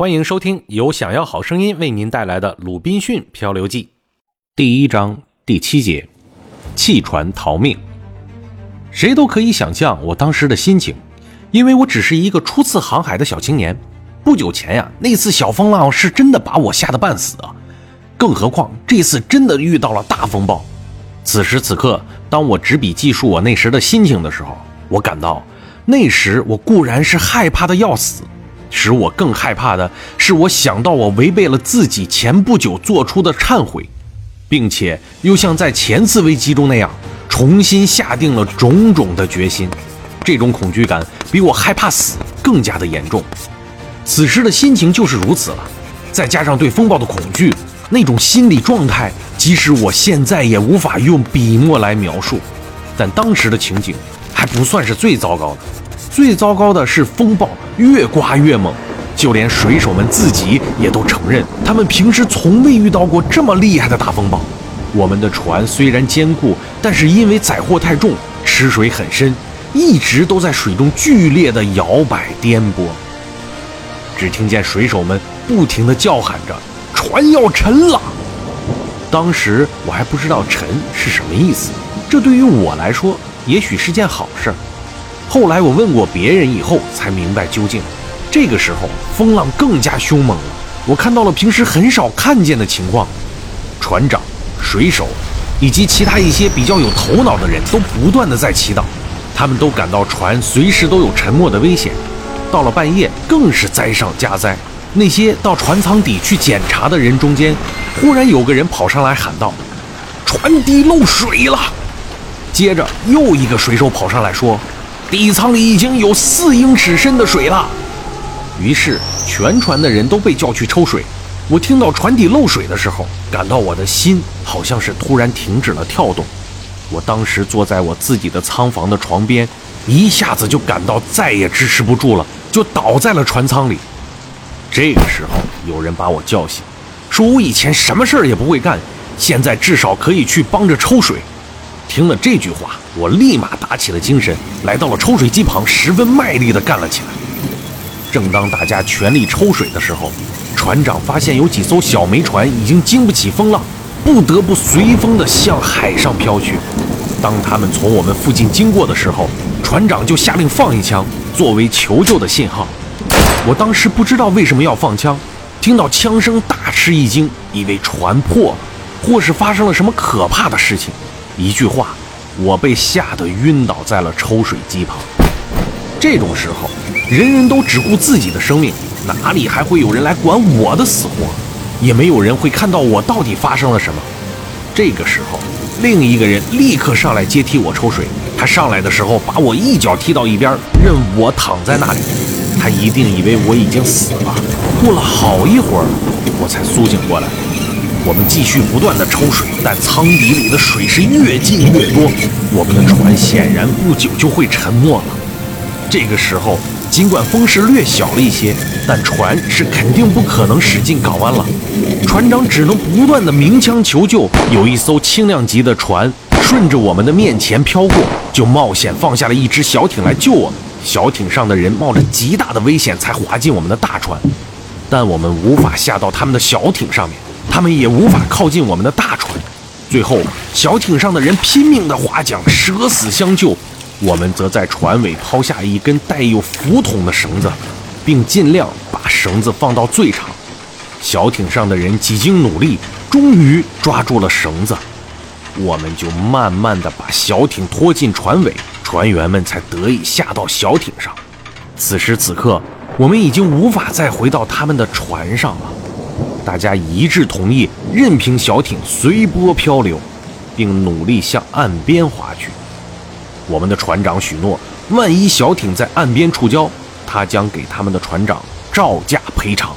欢迎收听由想要好声音为您带来的《鲁滨逊漂流记》第一章第七节：弃船逃命。谁都可以想象我当时的心情，因为我只是一个初次航海的小青年。不久前呀，那次小风浪是真的把我吓得半死啊！更何况这次真的遇到了大风暴。此时此刻，当我执笔记述我那时的心情的时候，我感到那时我固然是害怕的要死。使我更害怕的是，我想到我违背了自己前不久做出的忏悔，并且又像在前次危机中那样，重新下定了种种的决心。这种恐惧感比我害怕死更加的严重。此时的心情就是如此了，再加上对风暴的恐惧，那种心理状态，即使我现在也无法用笔墨来描述。但当时的情景还不算是最糟糕的。最糟糕的是，风暴越刮越猛，就连水手们自己也都承认，他们平时从未遇到过这么厉害的大风暴。我们的船虽然坚固，但是因为载货太重，吃水很深，一直都在水中剧烈的摇摆颠簸。只听见水手们不停地叫喊着：“船要沉了！”当时我还不知道“沉”是什么意思，这对于我来说也许是件好事儿。后来我问过别人以后，才明白究竟。这个时候风浪更加凶猛了，我看到了平时很少看见的情况：船长、水手以及其他一些比较有头脑的人都不断的在祈祷，他们都感到船随时都有沉没的危险。到了半夜，更是灾上加灾。那些到船舱底去检查的人中间，忽然有个人跑上来喊道：“船底漏水了！”接着又一个水手跑上来说。底舱里已经有四英尺深的水了，于是全船的人都被叫去抽水。我听到船底漏水的时候，感到我的心好像是突然停止了跳动。我当时坐在我自己的舱房的床边，一下子就感到再也支持不住了，就倒在了船舱里。这个时候，有人把我叫醒，说我以前什么事儿也不会干，现在至少可以去帮着抽水。听了这句话，我立马打起了精神，来到了抽水机旁，十分卖力地干了起来。正当大家全力抽水的时候，船长发现有几艘小煤船已经经不起风浪，不得不随风地向海上飘去。当他们从我们附近经过的时候，船长就下令放一枪，作为求救的信号。我当时不知道为什么要放枪，听到枪声大吃一惊，以为船破了，或是发生了什么可怕的事情。一句话，我被吓得晕倒在了抽水机旁。这种时候，人人都只顾自己的生命，哪里还会有人来管我的死活？也没有人会看到我到底发生了什么。这个时候，另一个人立刻上来接替我抽水。他上来的时候，把我一脚踢到一边，任我躺在那里。他一定以为我已经死了。过了好一会儿，我才苏醒过来。我们继续不断的抽水，但舱底里的水是越进越多，我们的船显然不久就会沉没了。这个时候，尽管风势略小了一些，但船是肯定不可能驶进港湾了。船长只能不断的鸣枪求救。有一艘轻量级的船顺着我们的面前飘过，就冒险放下了一只小艇来救我们。小艇上的人冒着极大的危险才滑进我们的大船，但我们无法下到他们的小艇上面。他们也无法靠近我们的大船。最后，小艇上的人拼命地划桨，舍死相救。我们则在船尾抛下一根带有浮筒的绳子，并尽量把绳子放到最长。小艇上的人几经努力，终于抓住了绳子。我们就慢慢地把小艇拖进船尾，船员们才得以下到小艇上。此时此刻，我们已经无法再回到他们的船上了。大家一致同意，任凭小艇随波漂流，并努力向岸边划去。我们的船长许诺，万一小艇在岸边触礁，他将给他们的船长照价赔偿。